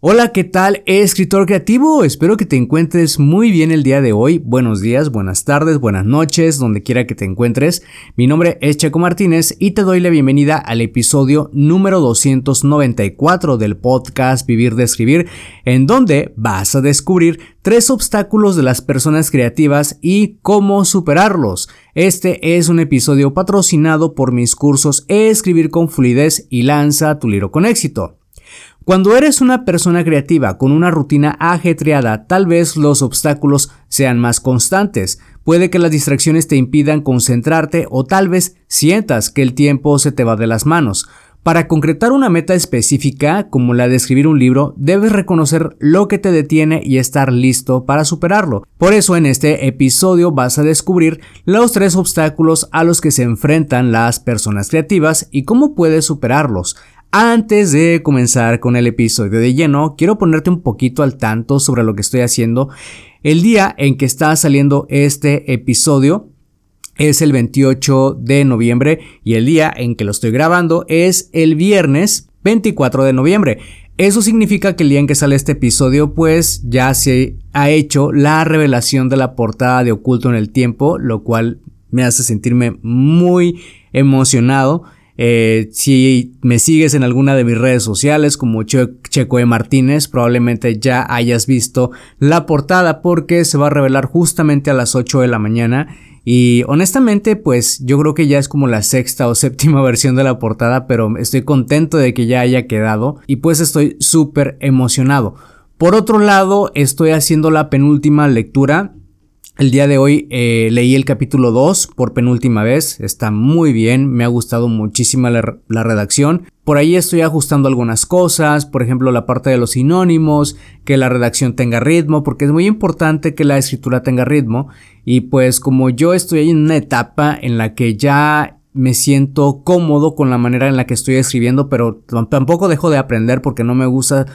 Hola, ¿qué tal, escritor creativo? Espero que te encuentres muy bien el día de hoy. Buenos días, buenas tardes, buenas noches, donde quiera que te encuentres. Mi nombre es Checo Martínez y te doy la bienvenida al episodio número 294 del podcast Vivir de Escribir, en donde vas a descubrir tres obstáculos de las personas creativas y cómo superarlos. Este es un episodio patrocinado por mis cursos Escribir con fluidez y lanza tu libro con éxito. Cuando eres una persona creativa con una rutina ajetreada, tal vez los obstáculos sean más constantes. Puede que las distracciones te impidan concentrarte o tal vez sientas que el tiempo se te va de las manos. Para concretar una meta específica, como la de escribir un libro, debes reconocer lo que te detiene y estar listo para superarlo. Por eso en este episodio vas a descubrir los tres obstáculos a los que se enfrentan las personas creativas y cómo puedes superarlos. Antes de comenzar con el episodio de lleno, quiero ponerte un poquito al tanto sobre lo que estoy haciendo. El día en que está saliendo este episodio es el 28 de noviembre y el día en que lo estoy grabando es el viernes 24 de noviembre. Eso significa que el día en que sale este episodio pues ya se ha hecho la revelación de la portada de Oculto en el Tiempo, lo cual me hace sentirme muy emocionado. Eh, si me sigues en alguna de mis redes sociales como Checo E. Martínez, probablemente ya hayas visto la portada porque se va a revelar justamente a las 8 de la mañana. Y honestamente, pues yo creo que ya es como la sexta o séptima versión de la portada, pero estoy contento de que ya haya quedado y pues estoy súper emocionado. Por otro lado, estoy haciendo la penúltima lectura el día de hoy eh, leí el capítulo 2 por penúltima vez, está muy bien, me ha gustado muchísimo la, redacción. Por ahí estoy ajustando algunas cosas, por ejemplo la parte de los sinónimos, que la redacción tenga ritmo, porque es muy importante que la escritura tenga ritmo. Y pues como yo estoy en una etapa en la que ya me siento cómodo con la manera en la que estoy escribiendo, pero tampoco dejo de aprender porque no me gusta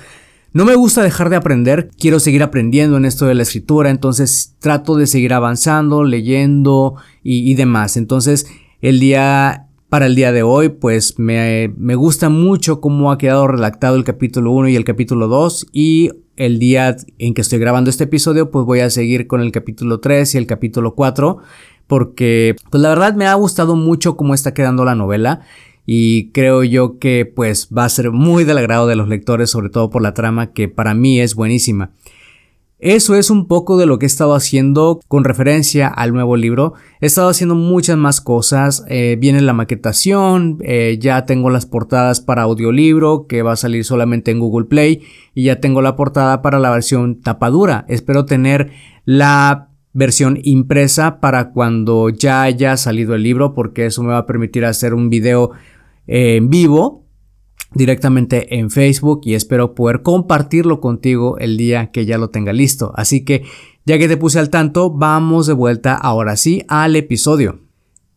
no me gusta dejar de aprender, quiero seguir aprendiendo en esto de la escritura, entonces trato de seguir avanzando, leyendo y, demás. Entonces, el día, para el día de hoy, pues me, me gusta mucho cómo ha quedado redactado el capítulo 1 y el capítulo 2 y el día en que estoy grabando este episodio, pues voy a seguir con el capítulo 3 y el capítulo 4 porque pues la verdad me ha gustado mucho cómo está quedando la novela y creo yo que pues va a ser muy del agrado de los lectores, sobre todo por la trama que para mí es buenísima. Eso es un poco de lo que he estado haciendo con referencia al nuevo libro. He estado haciendo muchas más cosas. Eh, viene la maquetación, eh, ya tengo las portadas para audiolibro que va a salir solamente en Google Play y ya tengo la portada para la versión tapadura. Espero tener la versión impresa para cuando ya haya salido el libro porque eso me va a permitir hacer un video en vivo directamente en Facebook y espero poder compartirlo contigo el día que ya lo tenga listo. Así que ya que te puse al tanto, vamos de vuelta ahora sí al episodio.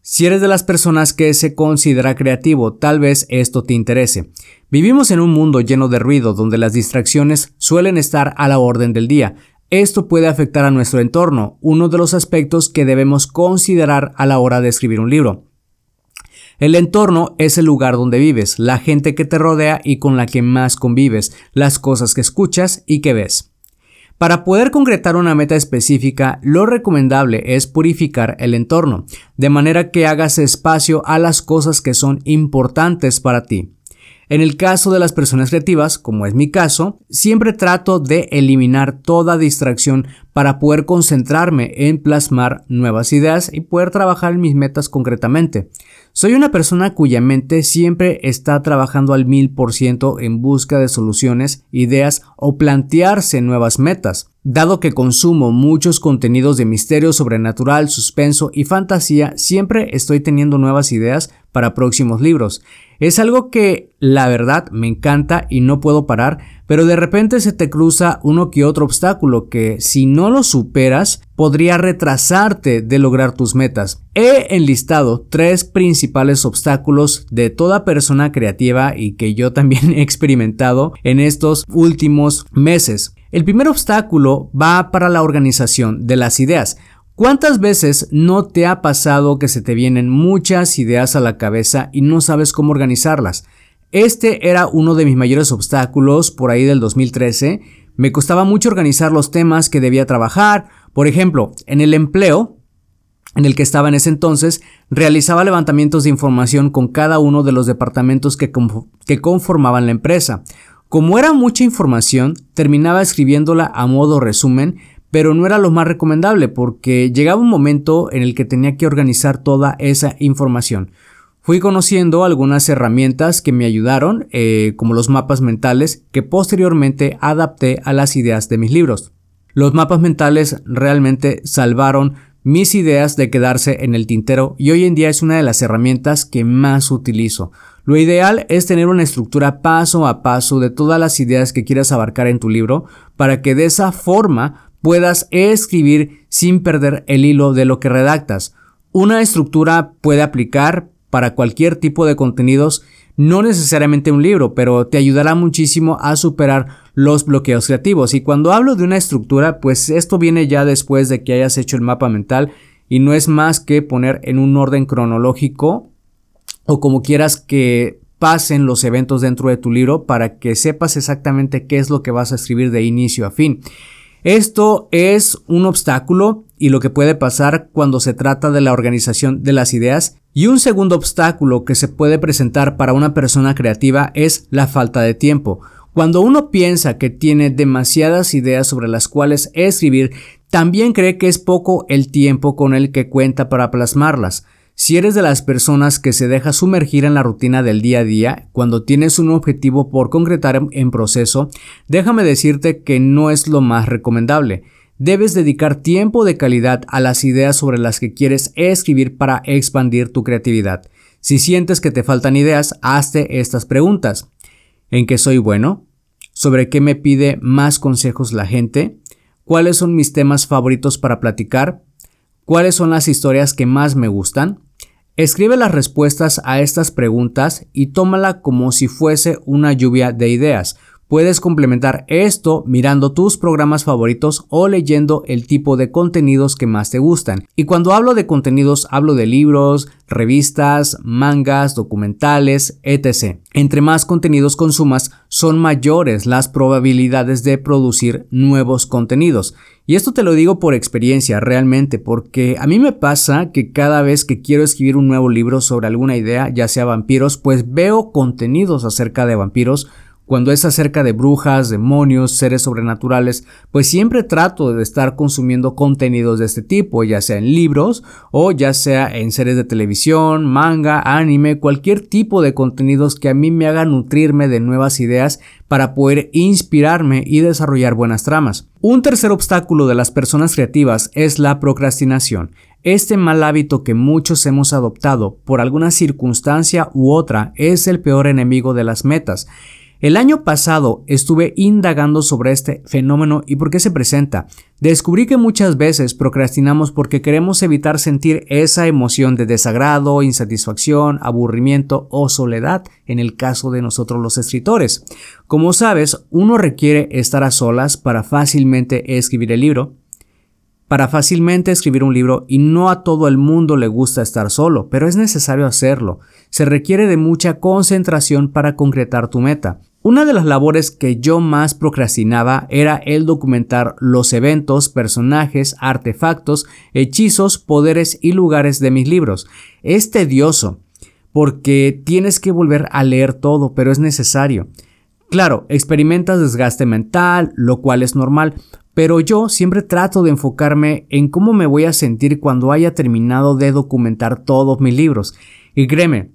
Si eres de las personas que se considera creativo, tal vez esto te interese. Vivimos en un mundo lleno de ruido donde las distracciones suelen estar a la orden del día. Esto puede afectar a nuestro entorno, uno de los aspectos que debemos considerar a la hora de escribir un libro. El entorno es el lugar donde vives, la gente que te rodea y con la que más convives, las cosas que escuchas y que ves. Para poder concretar una meta específica, lo recomendable es purificar el entorno, de manera que hagas espacio a las cosas que son importantes para ti. En el caso de las personas creativas, como es mi caso, siempre trato de eliminar toda distracción para poder concentrarme en plasmar nuevas ideas y poder trabajar en mis metas concretamente. Soy una persona cuya mente siempre está trabajando al mil por ciento en busca de soluciones, ideas o plantearse nuevas metas. Dado que consumo muchos contenidos de misterio sobrenatural, suspenso y fantasía, siempre estoy teniendo nuevas ideas para próximos libros. Es algo que la verdad me encanta y no puedo parar, pero de repente se te cruza uno que otro obstáculo que si no lo superas podría retrasarte de lograr tus metas. He enlistado tres principales obstáculos de toda persona creativa y que yo también he experimentado en estos últimos meses. El primer obstáculo va para la organización de las ideas. ¿Cuántas veces no te ha pasado que se te vienen muchas ideas a la cabeza y no sabes cómo organizarlas? Este era uno de mis mayores obstáculos por ahí del 2013. Me costaba mucho organizar los temas que debía trabajar. Por ejemplo, en el empleo en el que estaba en ese entonces, realizaba levantamientos de información con cada uno de los departamentos que, que conformaban la empresa. Como era mucha información, terminaba escribiéndola a modo resumen, pero no era lo más recomendable porque llegaba un momento en el que tenía que organizar toda esa información. Fui conociendo algunas herramientas que me ayudaron, eh, como los mapas mentales, que posteriormente adapté a las ideas de mis libros. Los mapas mentales realmente salvaron mis ideas de quedarse en el tintero y hoy en día es una de las herramientas que más utilizo. Lo ideal es tener una estructura paso a paso de todas las ideas que quieras abarcar en tu libro para que de esa forma puedas escribir sin perder el hilo de lo que redactas. Una estructura puede aplicar para cualquier tipo de contenidos, no necesariamente un libro, pero te ayudará muchísimo a superar los bloqueos creativos. Y cuando hablo de una estructura, pues esto viene ya después de que hayas hecho el mapa mental y no es más que poner en un orden cronológico o como quieras que pasen los eventos dentro de tu libro para que sepas exactamente qué es lo que vas a escribir de inicio a fin. Esto es un obstáculo y lo que puede pasar cuando se trata de la organización de las ideas. Y un segundo obstáculo que se puede presentar para una persona creativa es la falta de tiempo. Cuando uno piensa que tiene demasiadas ideas sobre las cuales escribir, también cree que es poco el tiempo con el que cuenta para plasmarlas. Si eres de las personas que se deja sumergir en la rutina del día a día, cuando tienes un objetivo por concretar en proceso, déjame decirte que no es lo más recomendable. Debes dedicar tiempo de calidad a las ideas sobre las que quieres escribir para expandir tu creatividad. Si sientes que te faltan ideas, hazte estas preguntas. ¿En qué soy bueno? ¿Sobre qué me pide más consejos la gente? ¿Cuáles son mis temas favoritos para platicar? ¿Cuáles son las historias que más me gustan? Escribe las respuestas a estas preguntas y tómala como si fuese una lluvia de ideas. Puedes complementar esto mirando tus programas favoritos o leyendo el tipo de contenidos que más te gustan. Y cuando hablo de contenidos hablo de libros, revistas, mangas, documentales, etc. Entre más contenidos consumas, son mayores las probabilidades de producir nuevos contenidos. Y esto te lo digo por experiencia realmente, porque a mí me pasa que cada vez que quiero escribir un nuevo libro sobre alguna idea, ya sea vampiros, pues veo contenidos acerca de vampiros cuando es acerca de brujas, demonios, seres sobrenaturales, pues siempre trato de estar consumiendo contenidos de este tipo, ya sea en libros o ya sea en series de televisión, manga, anime, cualquier tipo de contenidos que a mí me haga nutrirme de nuevas ideas para poder inspirarme y desarrollar buenas tramas. Un tercer obstáculo de las personas creativas es la procrastinación. Este mal hábito que muchos hemos adoptado por alguna circunstancia u otra es el peor enemigo de las metas. El año pasado estuve indagando sobre este fenómeno y por qué se presenta. Descubrí que muchas veces procrastinamos porque queremos evitar sentir esa emoción de desagrado, insatisfacción, aburrimiento o soledad en el caso de nosotros los escritores. Como sabes, uno requiere estar a solas para fácilmente escribir el libro, para fácilmente escribir un libro y no a todo el mundo le gusta estar solo, pero es necesario hacerlo. Se requiere de mucha concentración para concretar tu meta. Una de las labores que yo más procrastinaba era el documentar los eventos, personajes, artefactos, hechizos, poderes y lugares de mis libros. Es tedioso, porque tienes que volver a leer todo, pero es necesario. Claro, experimentas desgaste mental, lo cual es normal, pero yo siempre trato de enfocarme en cómo me voy a sentir cuando haya terminado de documentar todos mis libros. Y créeme,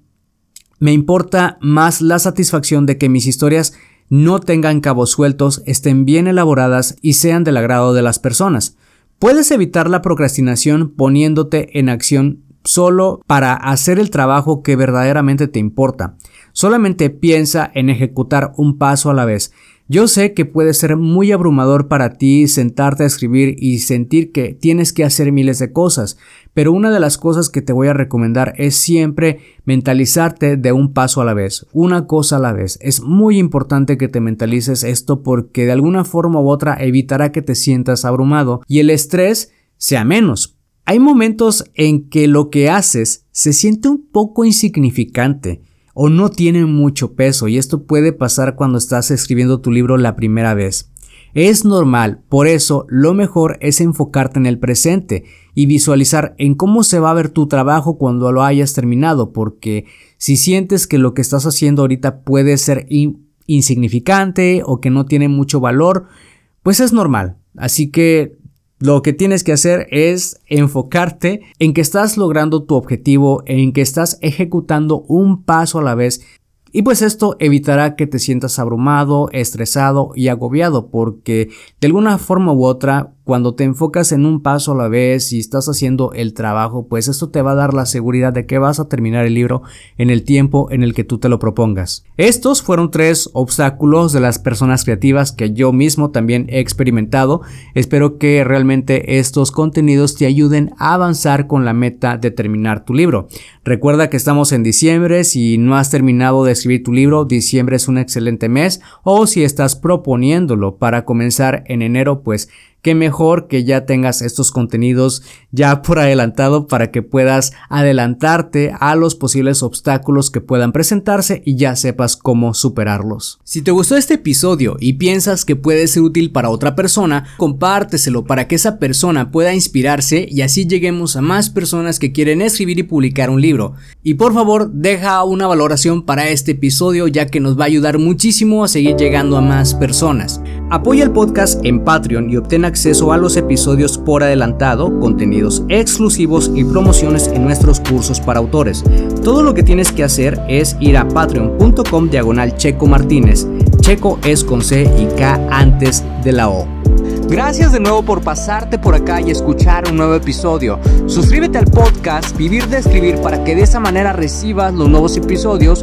me importa más la satisfacción de que mis historias no tengan cabos sueltos, estén bien elaboradas y sean del agrado de las personas. Puedes evitar la procrastinación poniéndote en acción solo para hacer el trabajo que verdaderamente te importa. Solamente piensa en ejecutar un paso a la vez. Yo sé que puede ser muy abrumador para ti sentarte a escribir y sentir que tienes que hacer miles de cosas, pero una de las cosas que te voy a recomendar es siempre mentalizarte de un paso a la vez, una cosa a la vez. Es muy importante que te mentalices esto porque de alguna forma u otra evitará que te sientas abrumado y el estrés sea menos. Hay momentos en que lo que haces se siente un poco insignificante o no tiene mucho peso y esto puede pasar cuando estás escribiendo tu libro la primera vez. Es normal, por eso lo mejor es enfocarte en el presente y visualizar en cómo se va a ver tu trabajo cuando lo hayas terminado, porque si sientes que lo que estás haciendo ahorita puede ser insignificante o que no tiene mucho valor, pues es normal. Así que lo que tienes que hacer es enfocarte en que estás logrando tu objetivo, en que estás ejecutando un paso a la vez. Y pues esto evitará que te sientas abrumado, estresado y agobiado porque de alguna forma u otra cuando te enfocas en un paso a la vez y estás haciendo el trabajo, pues esto te va a dar la seguridad de que vas a terminar el libro en el tiempo en el que tú te lo propongas. Estos fueron tres obstáculos de las personas creativas que yo mismo también he experimentado. Espero que realmente estos contenidos te ayuden a avanzar con la meta de terminar tu libro. Recuerda que estamos en diciembre, si no has terminado de escribir tu libro, diciembre es un excelente mes o si estás proponiéndolo para comenzar en enero, pues qué mejor que ya tengas estos contenidos ya por adelantado para que puedas adelantarte a los posibles obstáculos que puedan presentarse y ya sepas cómo superarlos. Si te gustó este episodio y piensas que puede ser útil para otra persona, compárteselo para que esa persona pueda inspirarse y así lleguemos a más personas que quieren escribir y publicar un libro. Y por favor, deja una valoración para este episodio ya que nos va a ayudar muchísimo a seguir llegando a más personas. Apoya el podcast en Patreon y obtén acceso a los episodios por adelantado, contenidos exclusivos y promociones en nuestros cursos para autores. Todo lo que tienes que hacer es ir a patreon.com diagonal Checo Martínez. Checo es con C y K antes de la O. Gracias de nuevo por pasarte por acá y escuchar un nuevo episodio. Suscríbete al podcast Vivir de Escribir para que de esa manera recibas los nuevos episodios